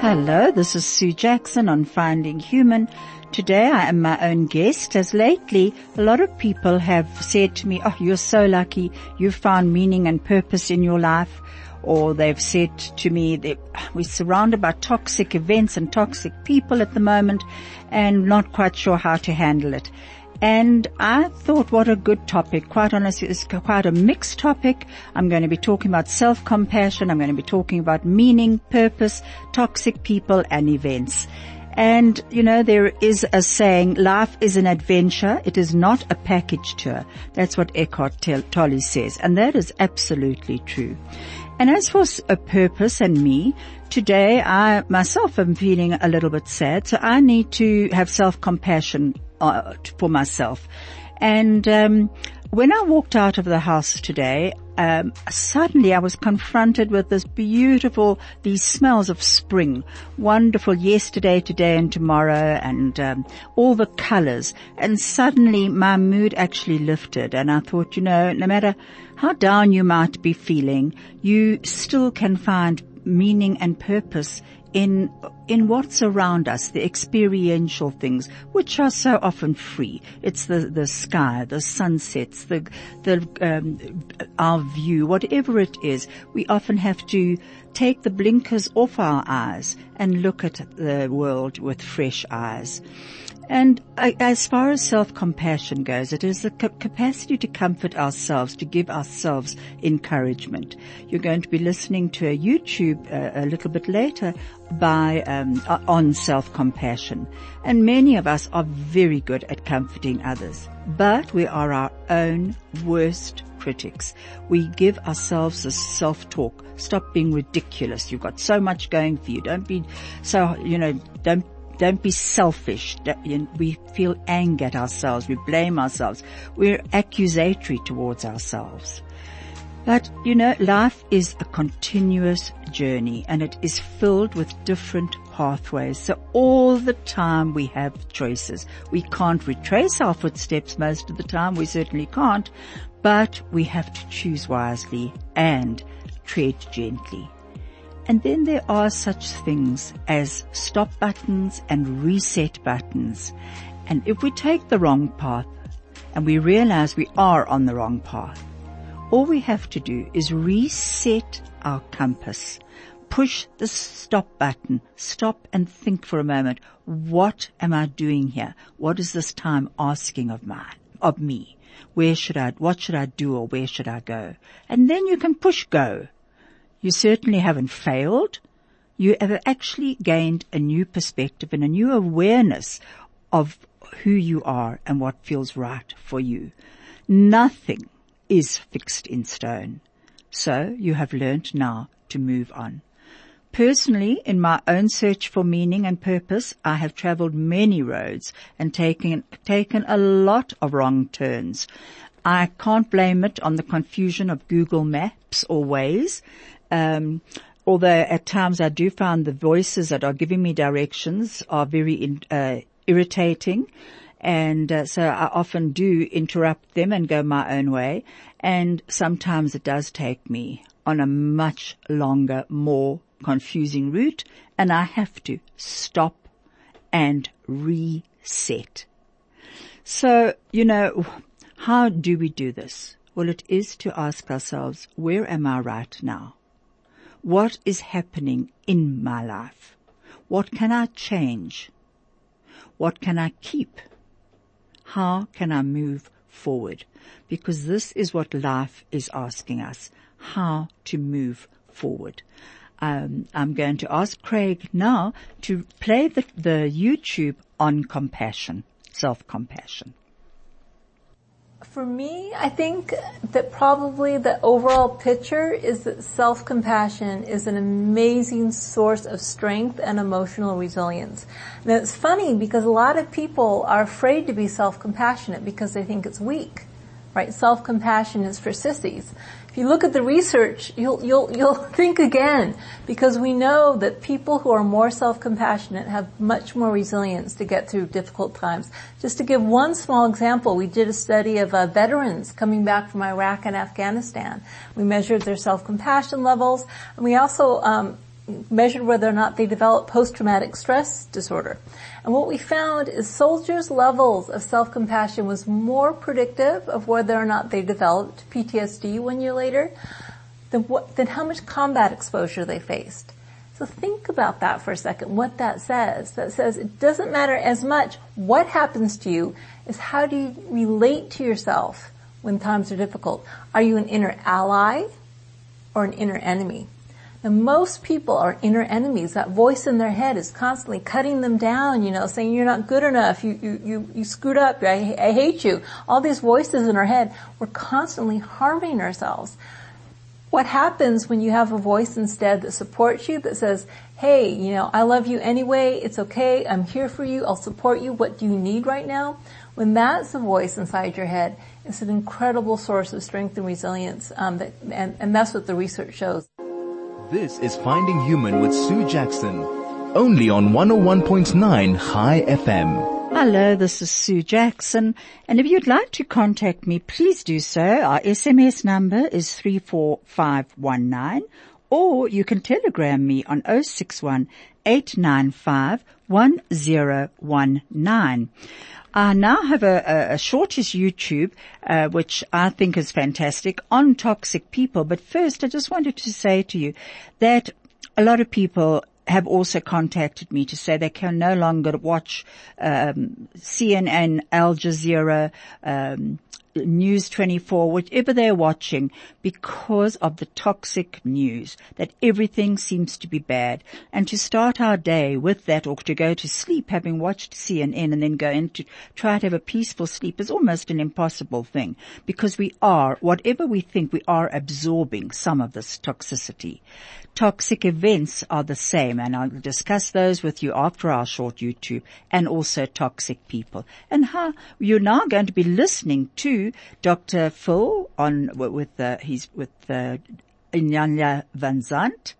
Hello, this is Sue Jackson on Finding Human. Today I am my own guest as lately a lot of people have said to me, oh you're so lucky, You've found meaning and purpose in your life. Or they've said to me that ah, we're surrounded by toxic events and toxic people at the moment and not quite sure how to handle it. And I thought what a good topic. Quite honestly, it's quite a mixed topic. I'm going to be talking about self-compassion. I'm going to be talking about meaning, purpose, toxic people and events. And, you know, there is a saying, life is an adventure. It is not a package tour. That's what Eckhart Tolle says. And that is absolutely true. And as for a purpose and me, today I myself am feeling a little bit sad. So I need to have self-compassion uh, for myself. And um, when I walked out of the house today, um, suddenly I was confronted with this beautiful, these smells of spring, wonderful yesterday, today and tomorrow and um, all the colors. And suddenly my mood actually lifted and I thought, you know, no matter how down you might be feeling, you still can find meaning and purpose in in what's around us, the experiential things, which are so often free. It's the the sky, the sunsets, the the um, our view, whatever it is. We often have to take the blinkers off our eyes and look at the world with fresh eyes. And as far as self-compassion goes, it is the capacity to comfort ourselves, to give ourselves encouragement. You're going to be listening to a YouTube uh, a little bit later by um, on self-compassion, and many of us are very good at comforting others, but we are our own worst critics. We give ourselves a self-talk. Stop being ridiculous. You've got so much going for you. Don't be so, you know, don't don't be selfish. We feel anger at ourselves. We blame ourselves. We're accusatory towards ourselves. But, you know, life is a continuous journey and it is filled with different pathways. So all the time we have choices. We can't retrace our footsteps most of the time. We certainly can't, but we have to choose wisely and tread gently. And then there are such things as stop buttons and reset buttons. And if we take the wrong path and we realize we are on the wrong path, all we have to do is reset our compass. Push the stop button. Stop and think for a moment. What am I doing here? What is this time asking of my, of me? Where should I, what should I do or where should I go? And then you can push go you certainly haven't failed. You have actually gained a new perspective and a new awareness of who you are and what feels right for you. Nothing is fixed in stone. So you have learned now to move on. Personally, in my own search for meaning and purpose, I have traveled many roads and taken, taken a lot of wrong turns. I can't blame it on the confusion of Google Maps or Waze um, although at times I do find the voices that are giving me directions are very in, uh, irritating. And uh, so I often do interrupt them and go my own way. And sometimes it does take me on a much longer, more confusing route. And I have to stop and reset. So, you know, how do we do this? Well, it is to ask ourselves, where am I right now? What is happening in my life? What can I change? What can I keep? How can I move forward? Because this is what life is asking us, how to move forward. Um, I'm going to ask Craig now to play the, the YouTube on compassion, self-compassion. For me, I think that probably the overall picture is that self-compassion is an amazing source of strength and emotional resilience. Now it's funny because a lot of people are afraid to be self-compassionate because they think it's weak, right? Self-compassion is for sissies. If you look at the research, you'll, you'll, you'll think again because we know that people who are more self-compassionate have much more resilience to get through difficult times. Just to give one small example, we did a study of uh, veterans coming back from Iraq and Afghanistan. We measured their self-compassion levels and we also um, measured whether or not they developed post-traumatic stress disorder. And what we found is soldiers' levels of self-compassion was more predictive of whether or not they developed PTSD one year later than, what, than how much combat exposure they faced. So think about that for a second, what that says. That says it doesn't matter as much what happens to you as how do you relate to yourself when times are difficult. Are you an inner ally or an inner enemy? And most people are inner enemies. That voice in their head is constantly cutting them down, you know, saying you're not good enough, you, you, you, you screwed up, I, I hate you. All these voices in our head, we're constantly harming ourselves. What happens when you have a voice instead that supports you, that says, hey, you know, I love you anyway, it's okay, I'm here for you, I'll support you, what do you need right now? When that's the voice inside your head, it's an incredible source of strength and resilience, um, that, and, and that's what the research shows. This is Finding Human with Sue Jackson, only on 101.9 High FM. Hello, this is Sue Jackson, and if you'd like to contact me, please do so. Our SMS number is 34519, or you can telegram me on 061 895 1019. I now have a, a, a shortish YouTube, uh, which I think is fantastic on toxic people. But first, I just wanted to say to you that a lot of people have also contacted me to say they can no longer watch um, CNN, Al Jazeera, um, News 24, whatever they're watching, because of the toxic news, that everything seems to be bad. And to start our day with that or to go to sleep having watched CNN and then go in to try to have a peaceful sleep is almost an impossible thing because we are, whatever we think, we are absorbing some of this toxicity toxic events are the same and I'll discuss those with you after our short YouTube and also toxic people and how you're now going to be listening to Dr. Phil on with uh, he's with uh, Inyanya Van Zandt.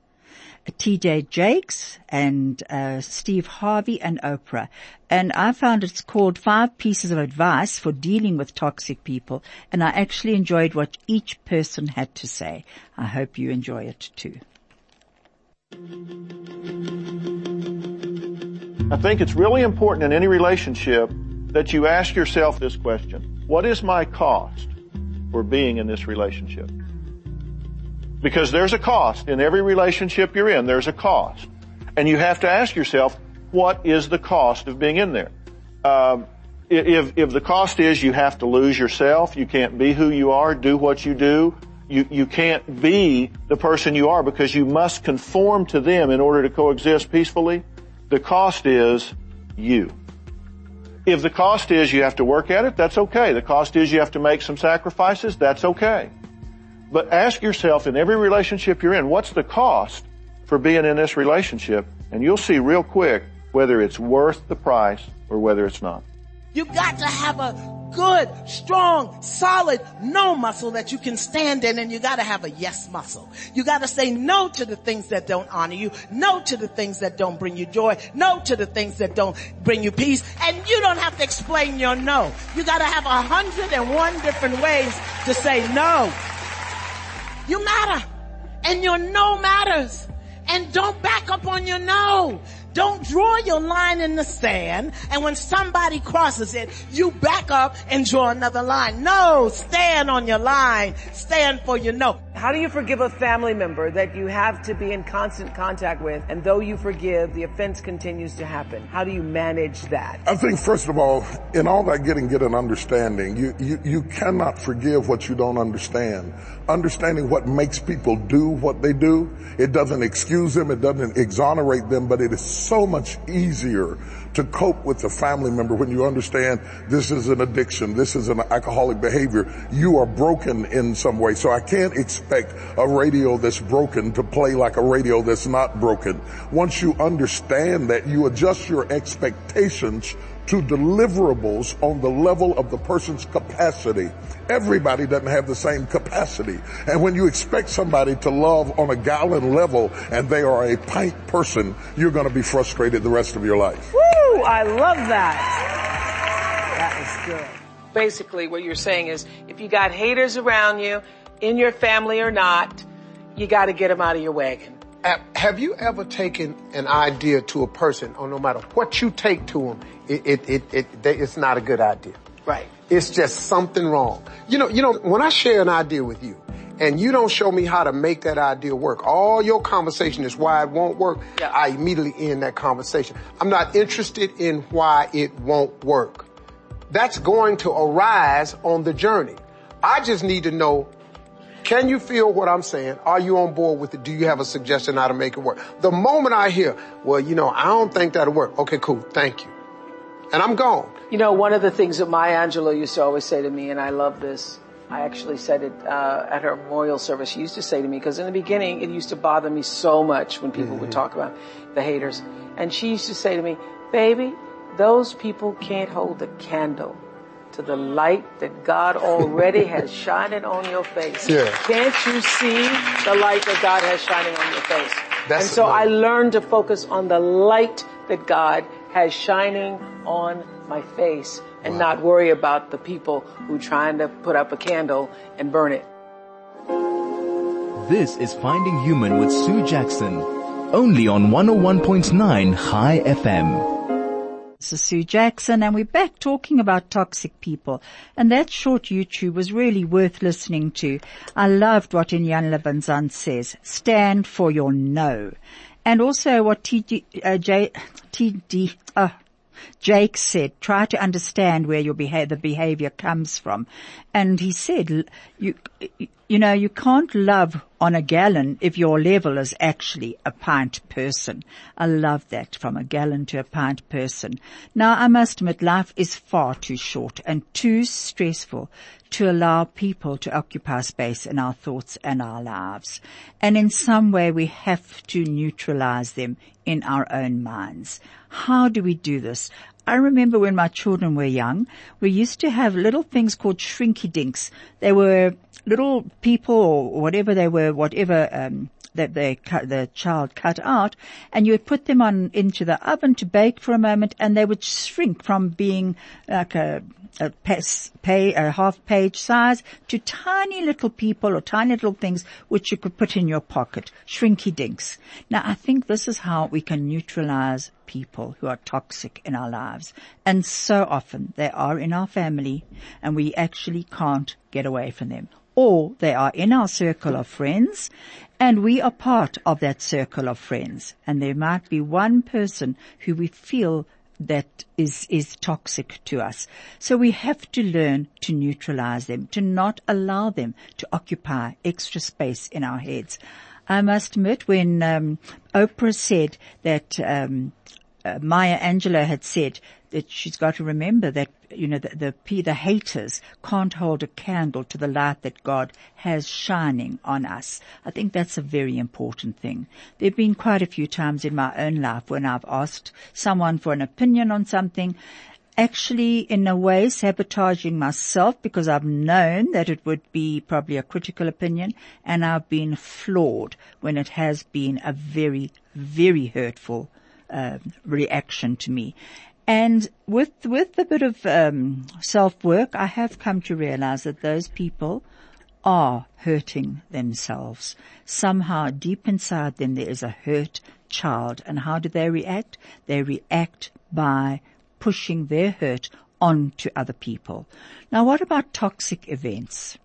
TD Jakes and uh, Steve Harvey and Oprah. And I found it's called Five Pieces of Advice for Dealing with Toxic People. And I actually enjoyed what each person had to say. I hope you enjoy it too. I think it's really important in any relationship that you ask yourself this question. What is my cost for being in this relationship? Because there's a cost in every relationship you're in. There's a cost. And you have to ask yourself, what is the cost of being in there? Um, if, if the cost is you have to lose yourself, you can't be who you are, do what you do, you, you can't be the person you are because you must conform to them in order to coexist peacefully. The cost is you. If the cost is you have to work at it, that's okay. The cost is you have to make some sacrifices, that's okay. But ask yourself in every relationship you're in, what's the cost for being in this relationship? And you'll see real quick whether it's worth the price or whether it's not. You've got to have a good, strong, solid no muscle that you can stand in and you gotta have a yes muscle. You gotta say no to the things that don't honor you, no to the things that don't bring you joy, no to the things that don't bring you peace, and you don't have to explain your no. You gotta have a hundred and one different ways to say no. You matter. And your no matters. And don't back up on your no. Don't draw your line in the sand and when somebody crosses it, you back up and draw another line. No, stand on your line. Stand for your no. How do you forgive a family member that you have to be in constant contact with and though you forgive, the offense continues to happen? How do you manage that? I think first of all, in all that getting, get an understanding. You, you, you cannot forgive what you don't understand. Understanding what makes people do what they do, it doesn't excuse them, it doesn't exonerate them, but it is so much easier to cope with a family member when you understand this is an addiction, this is an alcoholic behavior. You are broken in some way. So I can't expect a radio that's broken to play like a radio that's not broken. Once you understand that, you adjust your expectations to deliverables on the level of the person's capacity. Everybody doesn't have the same capacity. And when you expect somebody to love on a gallon level and they are a pint person, you're going to be frustrated the rest of your life. Woo! I love that. That is good. Basically what you're saying is if you got haters around you, in your family or not, you got to get them out of your wagon. Have you ever taken an idea to a person, or no matter what you take to them, it, it, it, it, it's not a good idea. Right. It's just something wrong. You know, you know, when I share an idea with you, and you don't show me how to make that idea work, all your conversation is why it won't work, Yeah. I immediately end that conversation. I'm not interested in why it won't work. That's going to arise on the journey. I just need to know can you feel what I'm saying? Are you on board with it? Do you have a suggestion how to make it work? The moment I hear, well, you know, I don't think that'll work. Okay, cool. Thank you. And I'm gone. You know, one of the things that Maya Angelou used to always say to me, and I love this, I actually said it uh, at her memorial service. She used to say to me, because in the beginning it used to bother me so much when people would talk about the haters. And she used to say to me, baby, those people can't hold a candle to the light that God already has shining on your face. Yeah. Can't you see the light that God has shining on your face? That's and so I learned to focus on the light that God has shining on my face and not worry about the people who trying to put up a candle and burn it. This is Finding Human with Sue Jackson. Only on 101.9 High FM. This is Sue Jackson and we're back talking about toxic people. And that short YouTube was really worth listening to. I loved what Iyanla Vanzant says. Stand for your no. And also what TD, uh, J, TD, uh, Jake said, try to understand where your behavior, the behavior comes from. And he said, you, you know, you can't love on a gallon if your level is actually a pint person. I love that from a gallon to a pint person. Now I must admit life is far too short and too stressful to allow people to occupy space in our thoughts and our lives. And in some way we have to neutralize them in our own minds. How do we do this? I remember when my children were young, we used to have little things called shrinky dinks. They were little people or whatever they were, whatever, um, that they the child cut out and you would put them on into the oven to bake for a moment and they would shrink from being like a, a, pay, a half page size to tiny little people or tiny little things which you could put in your pocket. Shrinky dinks. Now I think this is how we can neutralize people who are toxic in our lives. And so often they are in our family and we actually can't get away from them. Or they are in our circle of friends and we are part of that circle of friends. And there might be one person who we feel that is, is toxic to us. So we have to learn to neutralize them, to not allow them to occupy extra space in our heads. I must admit when, um, Oprah said that, um, uh, Maya Angelou had said that she's got to remember that you know the, the the haters can't hold a candle to the light that God has shining on us. I think that's a very important thing. There've been quite a few times in my own life when I've asked someone for an opinion on something actually in a way sabotaging myself because I've known that it would be probably a critical opinion and I've been flawed when it has been a very, very hurtful uh, reaction to me. And with with a bit of um, self work, I have come to realize that those people are hurting themselves. Somehow deep inside them there is a hurt child. And how do they react? They react by pushing their hurt onto other people. Now what about toxic events?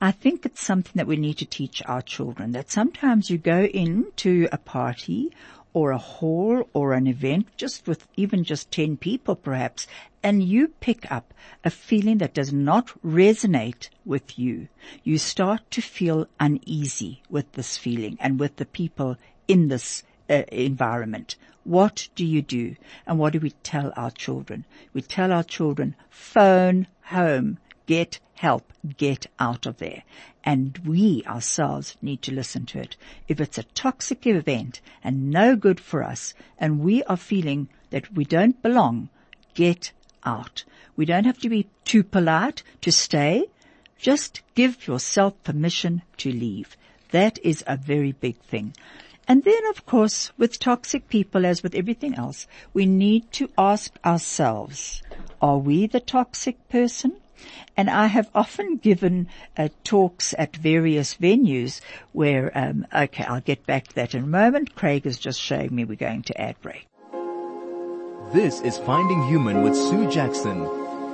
I think it's something that we need to teach our children that sometimes you go into a party or a hall or an event just with even just 10 people perhaps and you pick up a feeling that does not resonate with you. You start to feel uneasy with this feeling and with the people in this uh, environment. What do you do? And what do we tell our children? We tell our children, phone home, get help, get out of there. And we ourselves need to listen to it. If it's a toxic event and no good for us and we are feeling that we don't belong, get out. We don't have to be too polite to stay. Just give yourself permission to leave. That is a very big thing. And then of course, with toxic people, as with everything else, we need to ask ourselves, are we the toxic person? And I have often given uh, talks at various venues where, um, okay, I'll get back to that in a moment. Craig is just showing me we're going to ad break. This is Finding Human with Sue Jackson,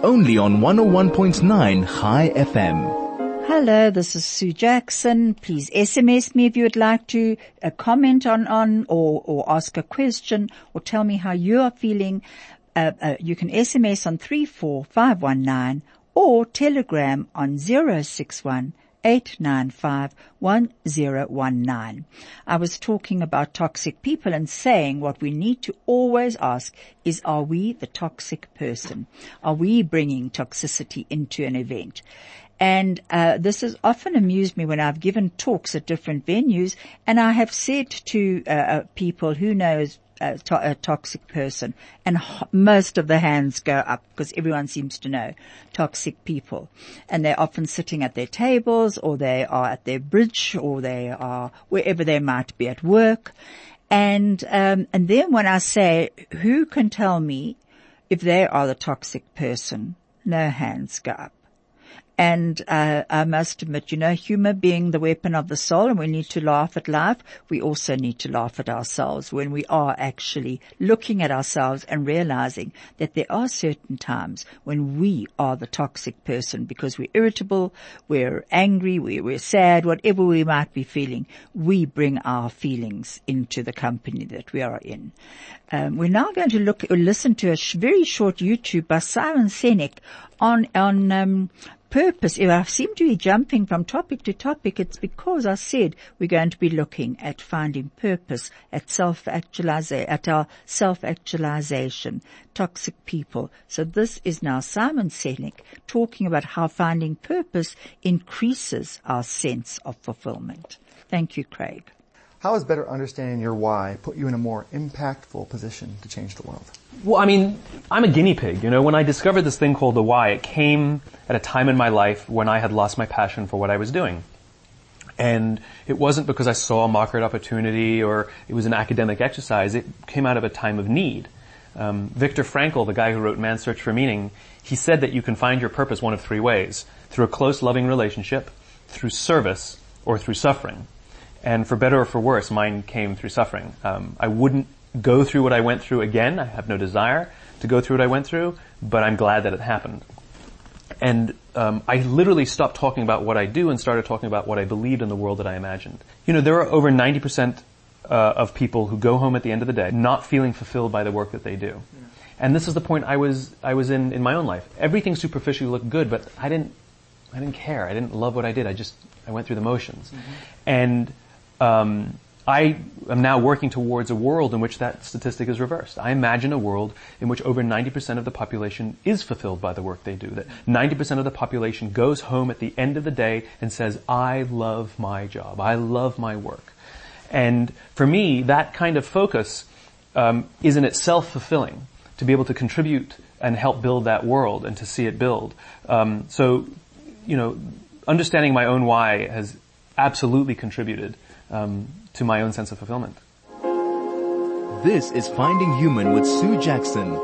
only on 101.9 High FM. Hello, this is Sue Jackson. Please SMS me if you would like to uh, comment on, on or, or ask a question or tell me how you are feeling. Uh, uh, you can SMS on 34519 or telegram on 061 895-1019. I was talking about toxic people and saying what we need to always ask is are we the toxic person? Are we bringing toxicity into an event? And uh, this has often amused me when I've given talks at different venues, and I have said to uh, uh people who knows a, to- a toxic person, and h- most of the hands go up because everyone seems to know toxic people, and they're often sitting at their tables, or they are at their bridge, or they are wherever they might be at work, and um, and then when I say, who can tell me if they are the toxic person? No hands go up. And uh, I must admit, you know, humor being the weapon of the soul, and we need to laugh at life. We also need to laugh at ourselves when we are actually looking at ourselves and realizing that there are certain times when we are the toxic person because we're irritable, we're angry, we're, we're sad, whatever we might be feeling. We bring our feelings into the company that we are in. Um, we're now going to look or listen to a sh- very short YouTube by Simon Sinek on on um, purpose, if I seem to be jumping from topic to topic, it's because I said we're going to be looking at finding purpose at self-actualization, at our self-actualization, toxic people. So this is now Simon Sinek talking about how finding purpose increases our sense of fulfillment. Thank you, Craig. How has better understanding your why put you in a more impactful position to change the world? Well, I mean, I'm a guinea pig. You know, when I discovered this thing called the why, it came at a time in my life when I had lost my passion for what I was doing. And it wasn't because I saw a market opportunity or it was an academic exercise. It came out of a time of need. Um, Viktor Frankl, the guy who wrote Man's Search for Meaning, he said that you can find your purpose one of three ways. Through a close, loving relationship, through service, or through suffering. And for better or for worse, mine came through suffering. Um, I wouldn't go through what I went through again. I have no desire to go through what I went through, but I'm glad that it happened. And um, I literally stopped talking about what I do and started talking about what I believed in the world that I imagined. You know, there are over 90% uh, of people who go home at the end of the day not feeling fulfilled by the work that they do. Yeah. And this is the point I was I was in in my own life. Everything superficially looked good, but I didn't I didn't care. I didn't love what I did. I just I went through the motions. Mm-hmm. And um, I am now working towards a world in which that statistic is reversed. I imagine a world in which over 90% of the population is fulfilled by the work they do. That 90% of the population goes home at the end of the day and says, I love my job. I love my work. And for me, that kind of focus um, is in itself fulfilling to be able to contribute and help build that world and to see it build. Um, so, you know, understanding my own why has absolutely contributed um, to my own sense of fulfillment. This is Finding Human with Sue Jackson,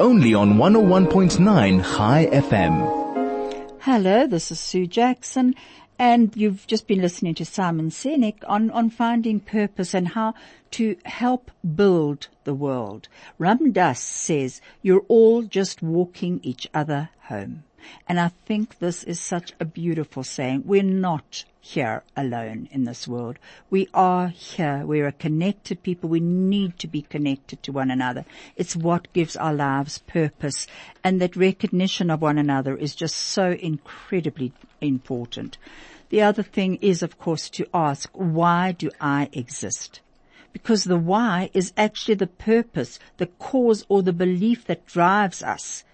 only on 101.9 High FM. Hello, this is Sue Jackson, and you've just been listening to Simon Sinek on, on finding purpose and how to help build the world. Ram Dass says, you're all just walking each other home. And I think this is such a beautiful saying. We're not here alone in this world. We are here. We're a connected people. We need to be connected to one another. It's what gives our lives purpose. And that recognition of one another is just so incredibly important. The other thing is, of course, to ask, why do I exist? because the why is actually the purpose, the cause or the belief that drives us.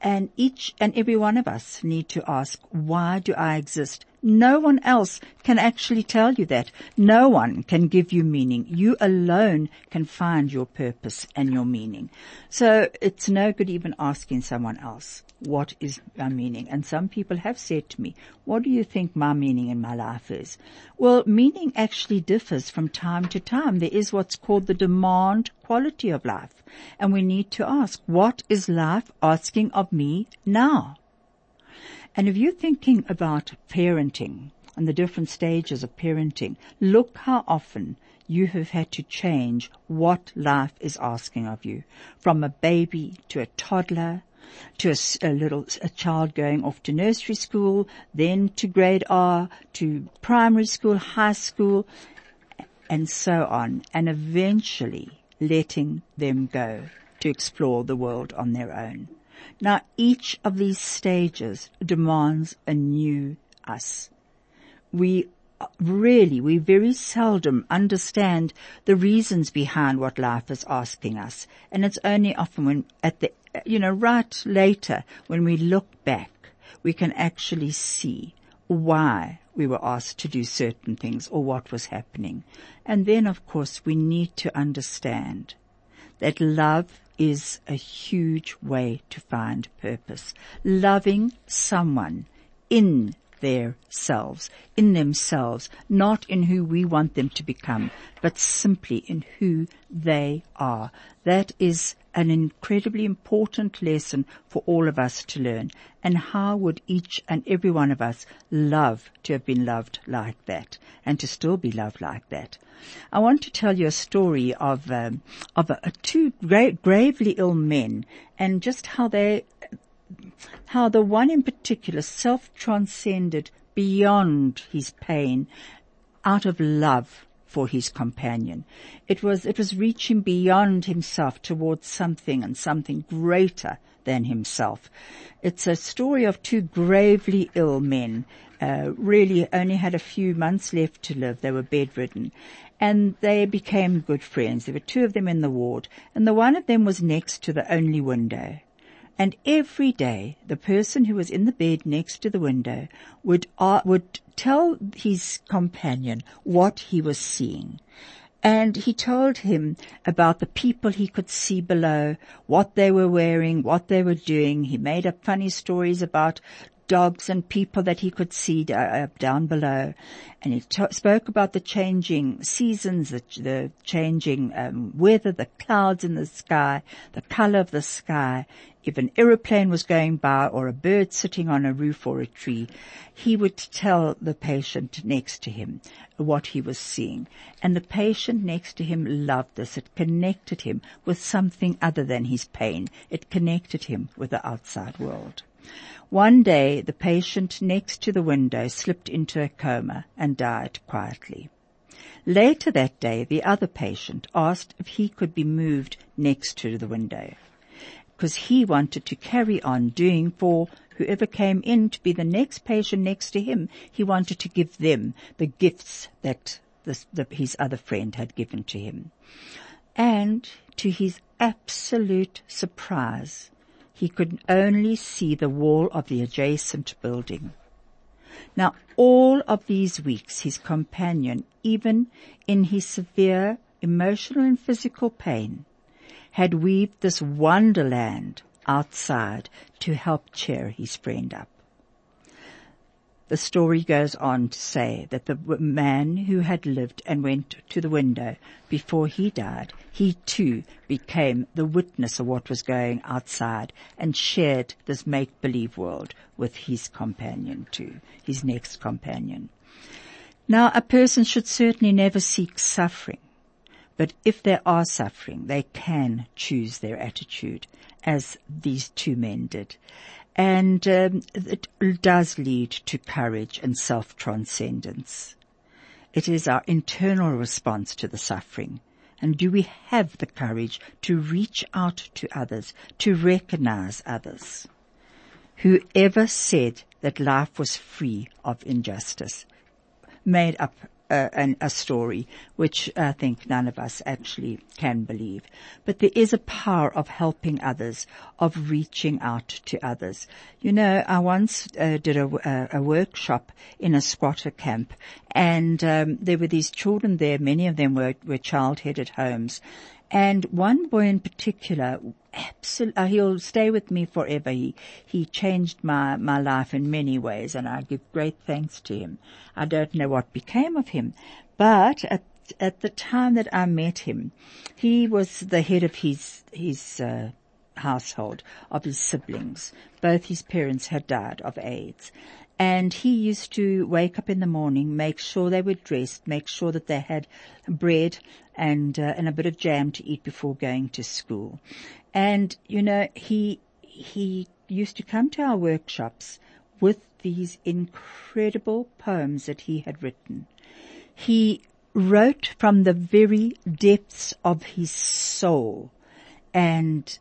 And each and every one of us need to ask, why do I exist? No one else can actually tell you that. No one can give you meaning. You alone can find your purpose and your meaning. So it's no good even asking someone else, what is my meaning? And some people have said to me, what do you think my meaning in my life is? Well, meaning actually differs from time to time. There is what's called the demand quality of life. And we need to ask, what is life asking of me now? And if you're thinking about parenting and the different stages of parenting, look how often you have had to change what life is asking of you. From a baby to a toddler, to a, a, little a child going off to nursery school, then to grade R, to primary school, high school, and so on, and eventually letting them go to explore the world on their own. Now each of these stages demands a new us. We really, we very seldom understand the reasons behind what life is asking us. And it's only often when at the, you know, right later when we look back, we can actually see why we were asked to do certain things or what was happening. And then of course we need to understand that love is a huge way to find purpose. Loving someone in their selves, in themselves, not in who we want them to become, but simply in who they are. That is an incredibly important lesson for all of us to learn. And how would each and every one of us love to have been loved like that and to still be loved like that? I want to tell you a story of um, of two gra- gravely ill men and just how they how the one in particular self-transcended beyond his pain out of love for his companion. It was, it was reaching beyond himself towards something and something greater than himself. It's a story of two gravely ill men, uh, really only had a few months left to live. They were bedridden and they became good friends. There were two of them in the ward and the one of them was next to the only window. And every day, the person who was in the bed next to the window would, uh, would tell his companion what he was seeing. And he told him about the people he could see below, what they were wearing, what they were doing. He made up funny stories about dogs and people that he could see uh, down below. And he spoke about the changing seasons, the, the changing um, weather, the clouds in the sky, the color of the sky. If an aeroplane was going by or a bird sitting on a roof or a tree, he would tell the patient next to him what he was seeing. And the patient next to him loved this. It connected him with something other than his pain. It connected him with the outside world. One day the patient next to the window slipped into a coma and died quietly. Later that day, the other patient asked if he could be moved next to the window because he wanted to carry on doing for whoever came in to be the next patient next to him. He wanted to give them the gifts that this, the, his other friend had given to him. And to his absolute surprise, he could only see the wall of the adjacent building. Now all of these weeks his companion, even in his severe emotional and physical pain, had weaved this wonderland outside to help cheer his friend up. The story goes on to say that the man who had lived and went to the window before he died, he too became the witness of what was going outside and shared this make-believe world with his companion too, his next companion. Now a person should certainly never seek suffering, but if they are suffering, they can choose their attitude as these two men did. And um, it does lead to courage and self-transcendence. It is our internal response to the suffering. And do we have the courage to reach out to others, to recognize others? Whoever said that life was free of injustice made up an, a story, which I think none of us actually can believe. But there is a power of helping others, of reaching out to others. You know, I once uh, did a, a, workshop in a squatter camp, and um, there were these children there. Many of them were, were child-headed homes, and one boy in particular, absolutely, uh, he'll stay with me forever. He, he changed my, my life in many ways and I give great thanks to him. I don't know what became of him, but at, at the time that I met him, he was the head of his, his, uh, household of his siblings. Both his parents had died of AIDS. And he used to wake up in the morning, make sure they were dressed, make sure that they had bread and, uh, and a bit of jam to eat before going to school. And, you know, he, he used to come to our workshops with these incredible poems that he had written. He wrote from the very depths of his soul and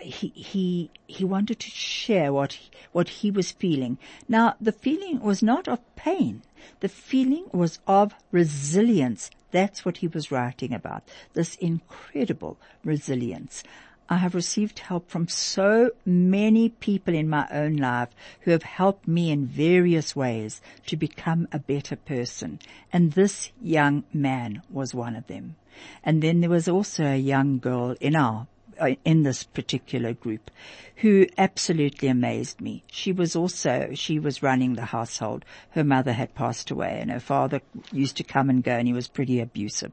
he he he wanted to share what he, what he was feeling. Now the feeling was not of pain. The feeling was of resilience. That's what he was writing about. This incredible resilience. I have received help from so many people in my own life who have helped me in various ways to become a better person. And this young man was one of them. And then there was also a young girl in our Uh, in this particular group who absolutely amazed me. She was also, she was running the household. Her mother had passed away and her father used to come and go and he was pretty abusive.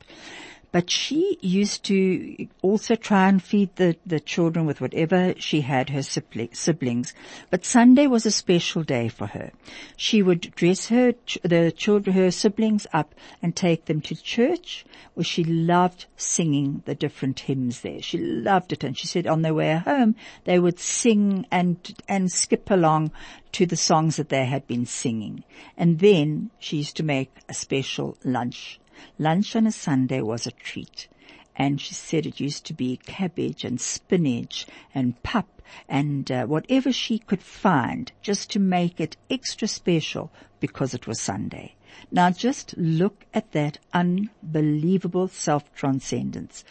But she used to also try and feed the, the children with whatever she had, her siblings. But Sunday was a special day for her. She would dress her, the children, her siblings up and take them to church where she loved singing the different hymns there. She loved it and she said on their way home they would sing and, and skip along to the songs that they had been singing. And then she used to make a special lunch Lunch on a Sunday was a treat. And she said it used to be cabbage and spinach and pap and uh, whatever she could find just to make it extra special because it was Sunday. Now just look at that unbelievable self-transcendence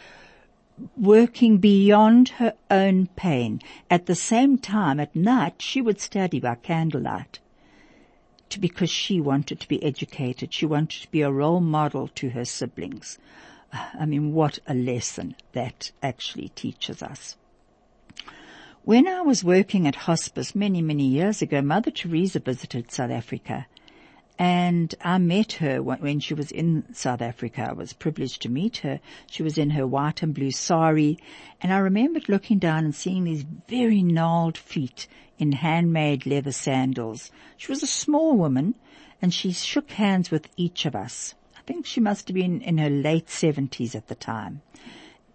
working beyond her own pain. At the same time, at night, she would study by candlelight to, because she wanted to be educated. She wanted to be a role model to her siblings. I mean, what a lesson that actually teaches us. When I was working at hospice many, many years ago, Mother Teresa visited South Africa and I met her when she was in South Africa. I was privileged to meet her. She was in her white and blue sari. And I remembered looking down and seeing these very gnarled feet in handmade leather sandals. She was a small woman and she shook hands with each of us. I think she must have been in her late seventies at the time.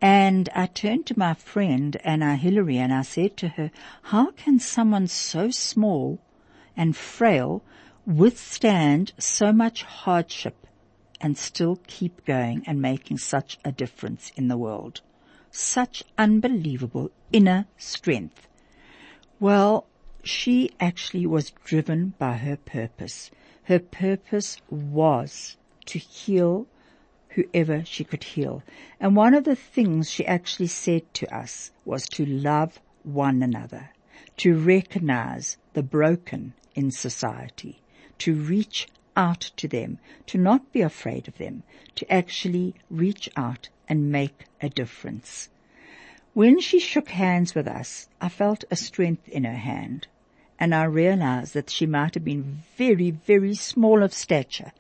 And I turned to my friend Anna Hillary and I said to her, how can someone so small and frail withstand so much hardship and still keep going and making such a difference in the world. Such unbelievable inner strength. Well, she actually was driven by her purpose. Her purpose was to heal whoever she could heal. And one of the things she actually said to us was to love one another, to recognize the broken in society, to reach out to them, to not be afraid of them, to actually reach out and make a difference. When she shook hands with us, I felt a strength in her hand and I realized that she might have been very, very small of stature,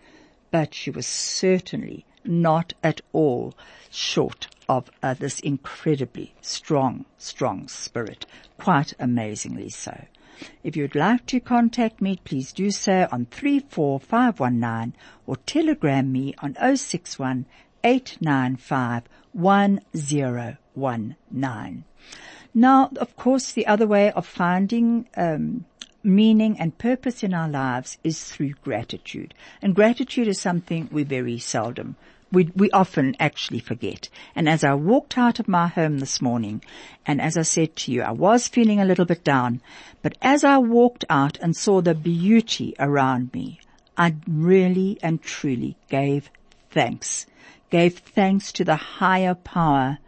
but she was certainly not at all short of uh, this incredibly strong, strong spirit, quite amazingly so. If you'd like to contact me, please do so on 34519 or telegram me on 061 895 Now, of course, the other way of finding um, meaning and purpose in our lives is through gratitude. And gratitude is something we very seldom we, we often actually forget. And as I walked out of my home this morning, and as I said to you, I was feeling a little bit down, but as I walked out and saw the beauty around me, I really and truly gave thanks, gave thanks to the higher power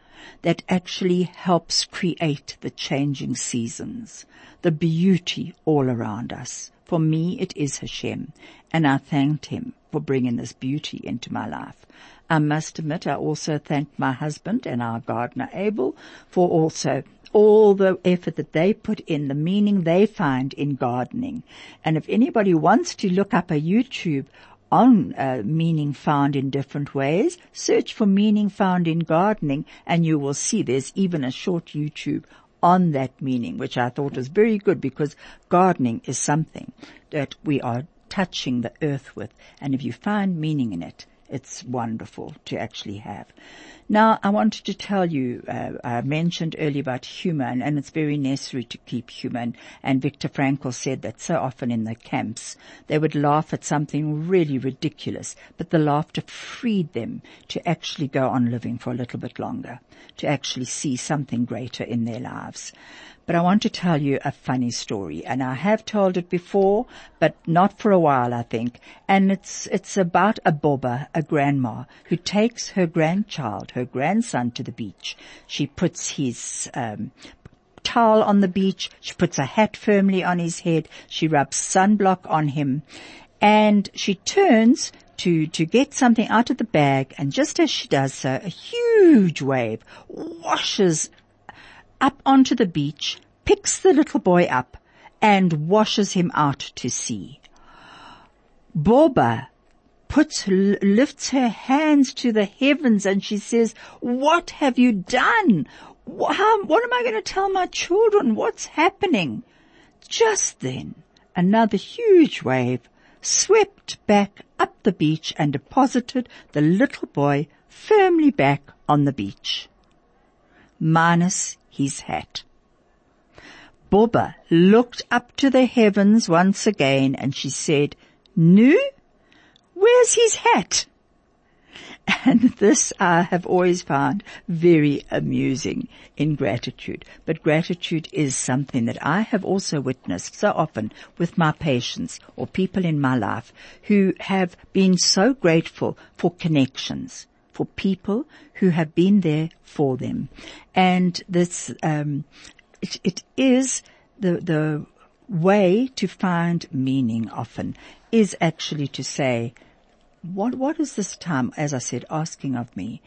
that actually helps create the changing seasons, the beauty all around us. For me, it is Hashem, and I thanked him for bringing this beauty into my life. I must admit, I also thanked my husband and our gardener Abel for also all the effort that they put in, the meaning they find in gardening. And if anybody wants to look up a YouTube on uh, meaning found in different ways, search for meaning found in gardening and you will see there's even a short YouTube on that meaning, which I thought was very good because gardening is something that we are touching the earth with. And if you find meaning in it, it's wonderful to actually have. Now, I wanted to tell you, uh, I mentioned earlier about humor, and, and, it's very necessary to keep humor. And Viktor Frankl said that so often in the camps, they would laugh at something really ridiculous, but the laughter freed them to actually go on living for a little bit longer, to actually see something greater in their lives. But I want to tell you a funny story, and I have told it before, but not for a while, I think. And it's it's about a boba, a grandma, who takes her grandchild, her grandson, to the beach. She puts his um, towel on the beach. She puts a hat firmly on his head. She rubs sunblock on him, and she turns to, to get something out of the bag and just as she does so, a huge wave washes up onto the beach, picks the little boy up, and washes him out to sea. Boba puts, lifts her hands to the heavens and she says, what have you done? How, what am I going to tell my children? What's happening? Just then, another huge wave swept back up the beach and deposited the little boy firmly back on the beach. Minus his hat. Boba looked up to the heavens once again and she said, Nu, where's his hat? And this I have always found very amusing in gratitude. But gratitude is something that I have also witnessed so often with my patients or people in my life who have been so grateful for connections for people who have been there for them. And this, um, it, it is the, the way to find meaning often is actually to say, what, what is this time, as I said, asking of me?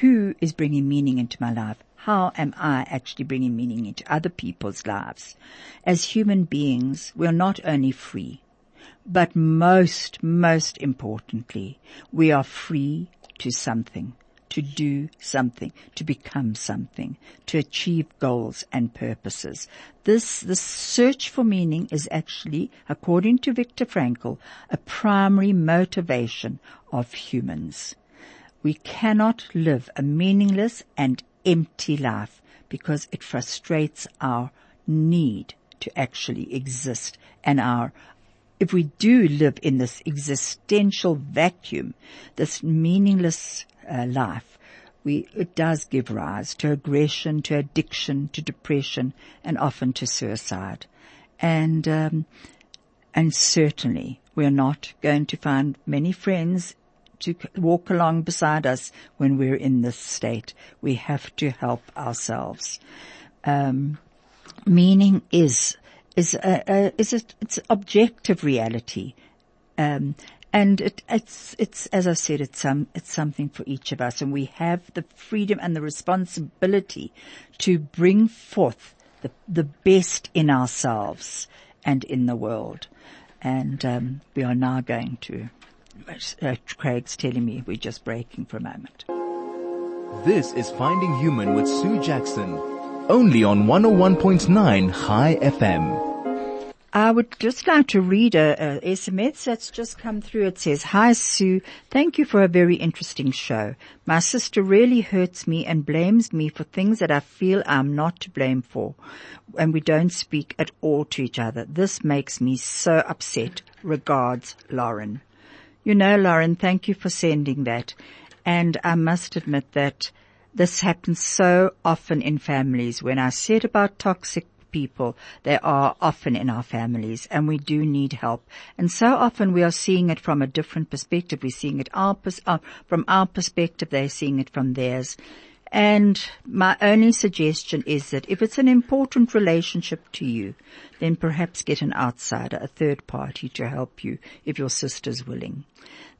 Who is bringing meaning into my life? How am I actually bringing meaning into other people's lives? As human beings, we're not only free, but most, most importantly, we are free to something, to do something, to become something, to achieve goals and purposes. This, this search for meaning is actually, according to Viktor Frankl, a primary motivation of humans. We cannot live a meaningless and empty life because it frustrates our need to actually exist and our if we do live in this existential vacuum, this meaningless uh, life, we, it does give rise to aggression, to addiction, to depression, and often to suicide. And, um, and certainly we're not going to find many friends to walk along beside us when we're in this state. We have to help ourselves. Um, meaning is is a, a is a, it's objective reality. Um, and it, it's, it's, as I said, it's, um, it's something for each of us and we have the freedom and the responsibility to bring forth the, the best in ourselves and in the world. And, um, we are now going to, uh, Craig's telling me we're just breaking for a moment. This is Finding Human with Sue Jackson only on 101.9 High FM. I would just like to read a, a, SMS that's just come through. It says, Hi Sue, thank you for a very interesting show. My sister really hurts me and blames me for things that I feel I'm not to blame for. And we don't speak at all to each other. This makes me so upset. Regards, Lauren. You know, Lauren, thank you for sending that. And I must admit that this happens so often in families. When I said about toxic people. They are often in our families and we do need help. And so often we are seeing it from a different perspective. We're seeing it our, uh, from our perspective. They're seeing it from theirs. And my only suggestion is that if it's an important relationship to you, then perhaps get an outsider, a third party to help you if your sister's willing.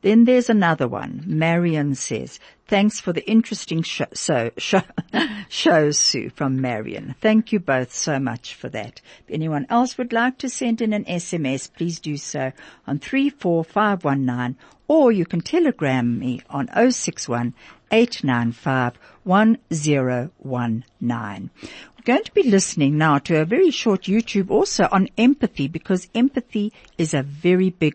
Then there's another one. Marion says, thanks for the interesting show, so, show, shows, Sue, from Marion. Thank you both so much for that. If anyone else would like to send in an SMS, please do so on 34519 or you can telegram me on 061 895 1019. Going to be listening now to a very short YouTube also on empathy because empathy is a very big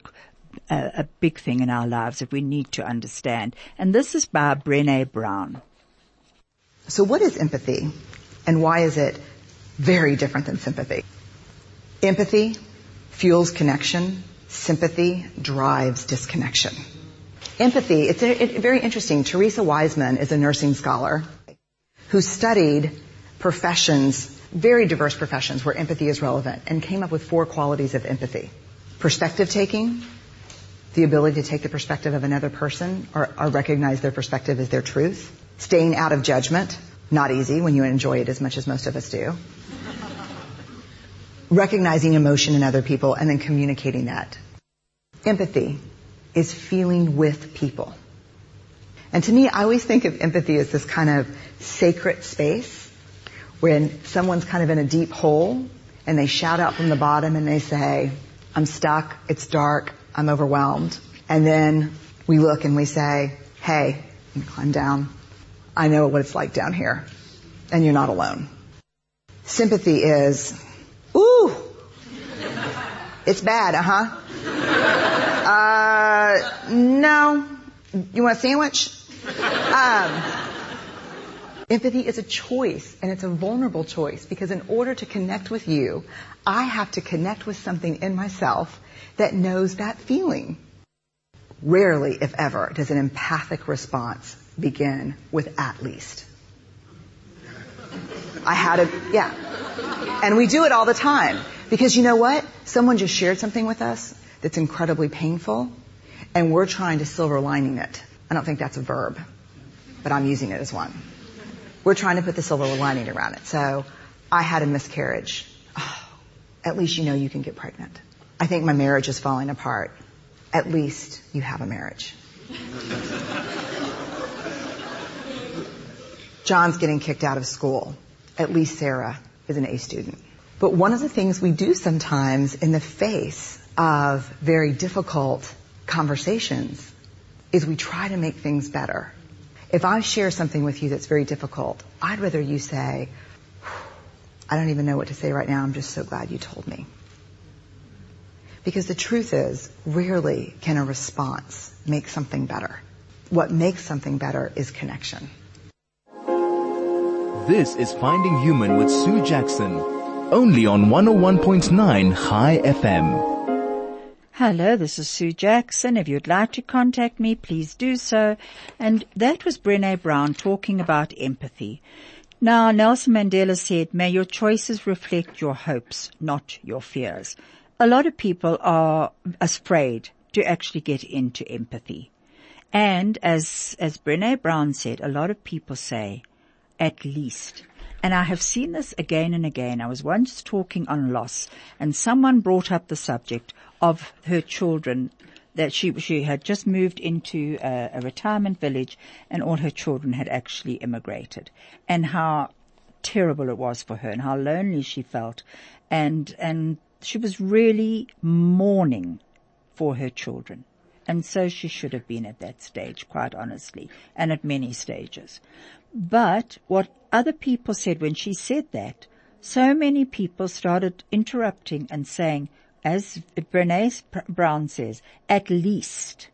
a, a big thing in our lives that we need to understand. And this is by Brene Brown. So what is empathy and why is it very different than sympathy? Empathy fuels connection. Sympathy drives disconnection. Empathy, it's a, it, very interesting. Theresa Wiseman is a nursing scholar who studied professions, very diverse professions where empathy is relevant and came up with four qualities of empathy. Perspective taking, the ability to take the perspective of another person or, or recognize their perspective as their truth. Staying out of judgment, not easy when you enjoy it as much as most of us do. Recognizing emotion in other people and then communicating that. Empathy is feeling with people. And to me, I always think of empathy as this kind of sacred space when someone's kind of in a deep hole and they shout out from the bottom and they say, I'm stuck, it's dark, I'm overwhelmed. And then we look and we say, hey, climb down. I know what it's like down here. And you're not alone. Sympathy is, ooh, it's bad, uh-huh. Uh, no. You want a sandwich? Um, empathy is a choice, and it's a vulnerable choice because in order to connect with you, I have to connect with something in myself that knows that feeling. Rarely, if ever, does an empathic response begin with at least. I had a, yeah. And we do it all the time. Because you know what? Someone just shared something with us that's incredibly painful, and we're trying to silver lining it. I don't think that's a verb, but I'm using it as one. We're trying to put the silver lining around it. So, I had a miscarriage. Oh, at least you know you can get pregnant. I think my marriage is falling apart. At least you have a marriage. John's getting kicked out of school. At least Sarah is an A student. But one of the things we do sometimes in the face of very difficult conversations is we try to make things better. If I share something with you that's very difficult, I'd rather you say, I don't even know what to say right now. I'm just so glad you told me. Because the truth is, rarely can a response make something better. What makes something better is connection. This is Finding Human with Sue Jackson, only on 101.9 High FM. Hello, this is Sue Jackson. If you'd like to contact me, please do so. And that was Brene Brown talking about empathy. Now, Nelson Mandela said, may your choices reflect your hopes, not your fears a lot of people are afraid to actually get into empathy. And as, as Brene Brown said, a lot of people say, at least. And I have seen this again and again. I was once talking on loss and someone brought up the subject of her children that she, she had just moved into a, a retirement village and all her children had actually immigrated and how terrible it was for her and how lonely she felt and, and she was really mourning for her children. And so she should have been at that stage, quite honestly, and at many stages. But what other people said when she said that, so many people started interrupting and saying, as Brene Brown says, at least.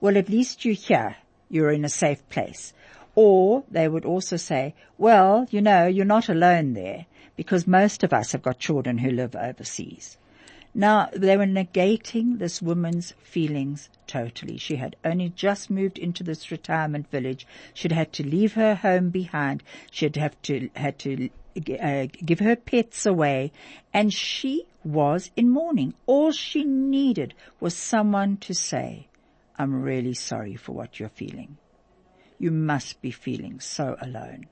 Well, at least you're here. You're in a safe place. Or they would also say, well, you know, you're not alone there because most of us have got children who live overseas. Now, they were negating this woman's feelings totally. She had only just moved into this retirement village. She'd had to leave her home behind. She'd have to, had to uh, give her pets away, and she was in mourning. All she needed was someone to say, I'm really sorry for what you're feeling. You must be feeling so alone.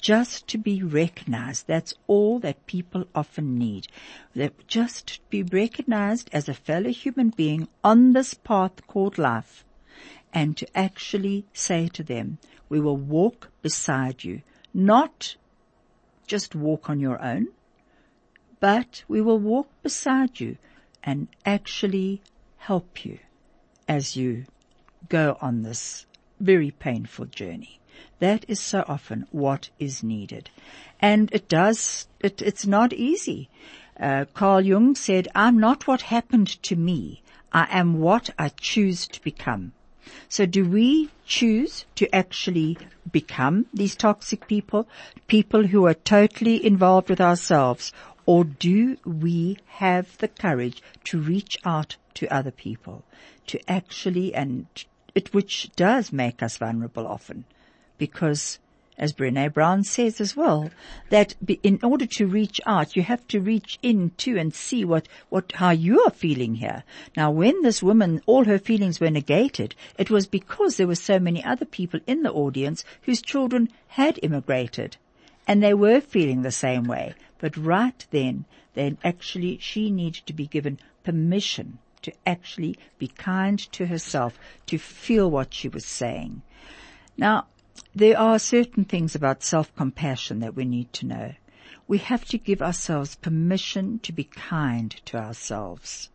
Just to be recognized, that's all that people often need. That just to be recognized as a fellow human being on this path called life and to actually say to them, we will walk beside you, not just walk on your own, but we will walk beside you and actually help you as you go on this very painful journey. That is so often what is needed. And it does, it, it's not easy. Uh, Carl Jung said, I'm not what happened to me. I am what I choose to become. So do we choose to actually become these toxic people, people who are totally involved with ourselves, or do we have the courage to reach out to other people, to actually, and it, which does make us vulnerable often, because as Brene Brown says as well, that in order to reach out, you have to reach in into and see what, what, how you are feeling here. Now when this woman, all her feelings were negated, it was because there were so many other people in the audience whose children had immigrated and they were feeling the same way. But right then, then actually she needed to be given permission to actually be kind to herself, to feel what she was saying. Now, there are certain things about self-compassion that we need to know. We have to give ourselves permission to be kind to ourselves.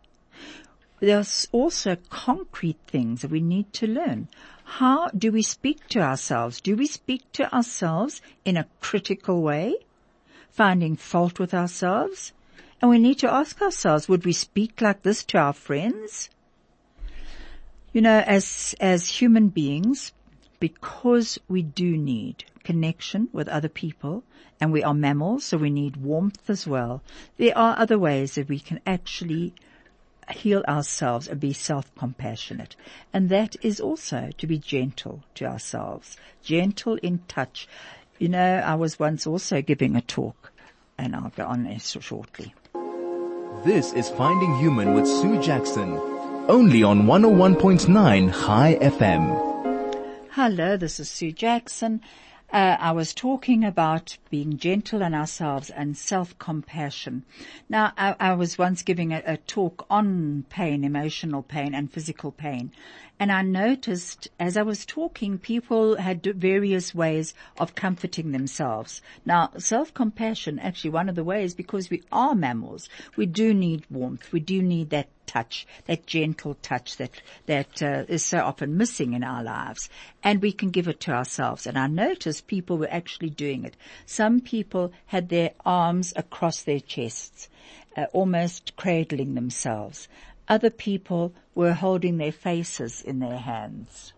There's also concrete things that we need to learn. How do we speak to ourselves? Do we speak to ourselves in a critical way? Finding fault with ourselves? And we need to ask ourselves, would we speak like this to our friends? You know, as, as human beings, because we do need connection with other people and we are mammals, so we need warmth as well. There are other ways that we can actually heal ourselves and be self-compassionate. And that is also to be gentle to ourselves, gentle in touch. You know, I was once also giving a talk and I'll go on this shortly. This is Finding Human with Sue Jackson, only on 101.9 High FM. Hello, this is Sue Jackson. Uh, I was talking about being gentle in ourselves and self-compassion. Now, I, I was once giving a, a, talk on pain, emotional pain and physical pain. And I noticed as I was talking, people had various ways of comforting themselves. Now, self-compassion, actually one of the ways, because we are mammals, we do need warmth. We do need that touch, that gentle touch that that uh, is so often missing in our lives, and we can give it to ourselves. And I noticed people were actually doing it. Some people had their arms across their chests, uh, almost cradling themselves. Other people were holding their faces in their hands.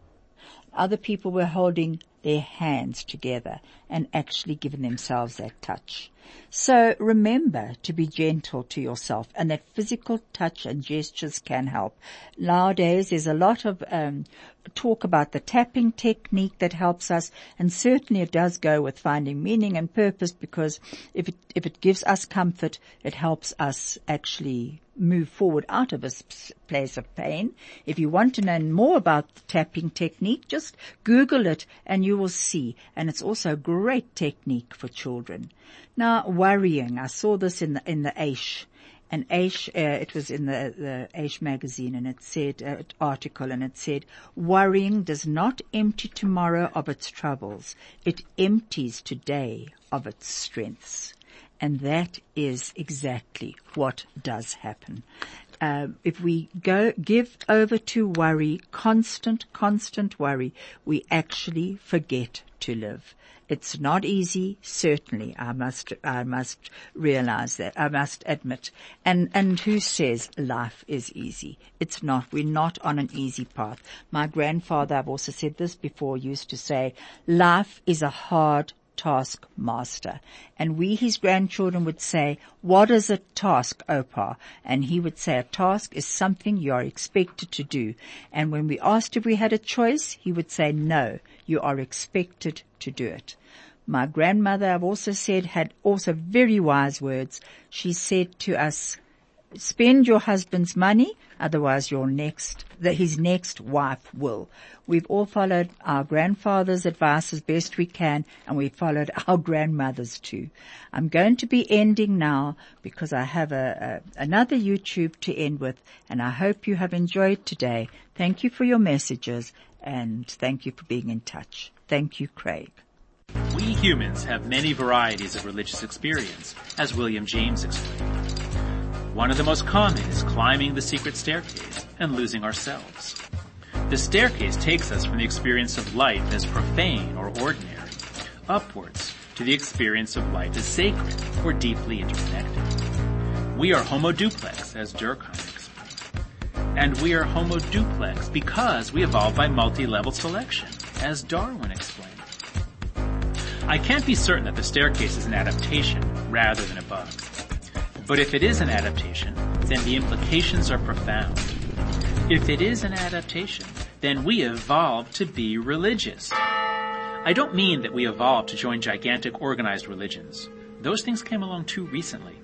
Other people were holding their hands together and actually giving themselves that touch. So remember to be gentle to yourself and that physical touch and gestures can help. Nowadays there's a lot of um, talk about the tapping technique that helps us and certainly it does go with finding meaning and purpose because if it, if it gives us comfort, it helps us actually move forward out of a place of pain. If you want to know more about the tapping technique, just Google it and you will see. And it's also a great technique for children. Now, worrying. I saw this in the, in the Aish. And Aish, uh, it was in the, the Aish magazine and it said, uh, article and it said, worrying does not empty tomorrow of its troubles. It empties today of its strengths. And that is exactly what does happen. Uh, if we go give over to worry, constant, constant worry, we actually forget to live. It's not easy, certainly. I must, I must realize that. I must admit. And, and who says life is easy? It's not. We're not on an easy path. My grandfather, I've also said this before, used to say, life is a hard taskmaster. And we, his grandchildren, would say, what is a task, Opa? And he would say, a task is something you are expected to do. And when we asked if we had a choice, he would say, no, you are expected to do it. My grandmother, I've also said, had also very wise words. She said to us, spend your husband's money, otherwise your next, that his next wife will. We've all followed our grandfather's advice as best we can, and we followed our grandmother's too. I'm going to be ending now because I have a, a another YouTube to end with, and I hope you have enjoyed today. Thank you for your messages, and thank you for being in touch. Thank you, Craig. We humans have many varieties of religious experience, as William James explained. One of the most common is climbing the secret staircase and losing ourselves. The staircase takes us from the experience of life as profane or ordinary, upwards to the experience of life as sacred or deeply interconnected. We are homo duplex, as Durkheim explained. And we are homo duplex because we evolved by multi-level selection, as Darwin explained. I can't be certain that the staircase is an adaptation rather than a bug. But if it is an adaptation, then the implications are profound. If it is an adaptation, then we evolved to be religious. I don't mean that we evolved to join gigantic organized religions. Those things came along too recently.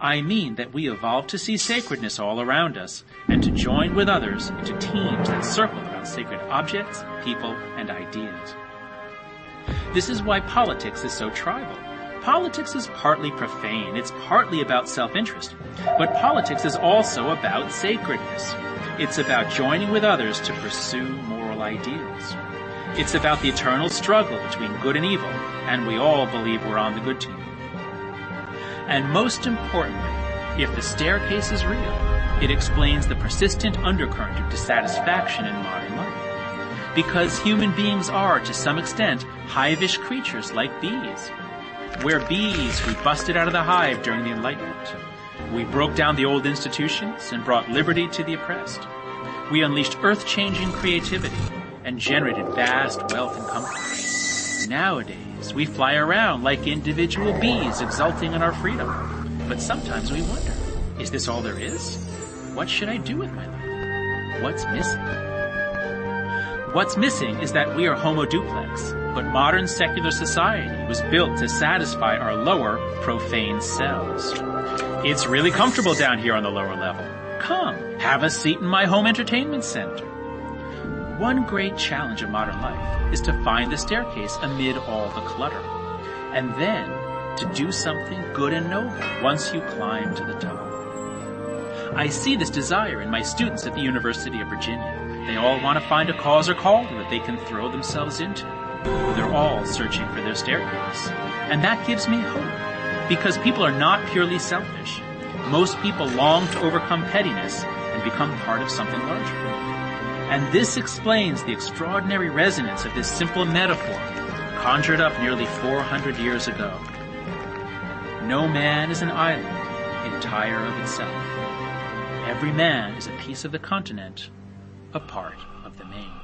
I mean that we evolved to see sacredness all around us and to join with others into teams that circle around sacred objects, people, and ideas. This is why politics is so tribal. Politics is partly profane, it's partly about self-interest, but politics is also about sacredness. It's about joining with others to pursue moral ideals. It's about the eternal struggle between good and evil, and we all believe we're on the good team. And most importantly, if the staircase is real, it explains the persistent undercurrent of dissatisfaction in modern life. Because human beings are, to some extent, hivish creatures like bees. We're bees who busted out of the hive during the Enlightenment. We broke down the old institutions and brought liberty to the oppressed. We unleashed earth-changing creativity and generated vast wealth and comfort. Nowadays, we fly around like individual bees exulting in our freedom. But sometimes we wonder, is this all there is? What should I do with my life? What's missing? What's missing is that we are homo duplex, but modern secular society was built to satisfy our lower, profane selves. It's really comfortable down here on the lower level. Come, have a seat in my home entertainment center. One great challenge of modern life is to find the staircase amid all the clutter. And then to do something good and noble once you climb to the top. I see this desire in my students at the University of Virginia. They all want to find a cause or calling that they can throw themselves into. They're all searching for their staircase. And that gives me hope. Because people are not purely selfish. Most people long to overcome pettiness and become part of something larger. And this explains the extraordinary resonance of this simple metaphor conjured up nearly 400 years ago. No man is an island entire of itself. Every man is a piece of the continent, a part of the main.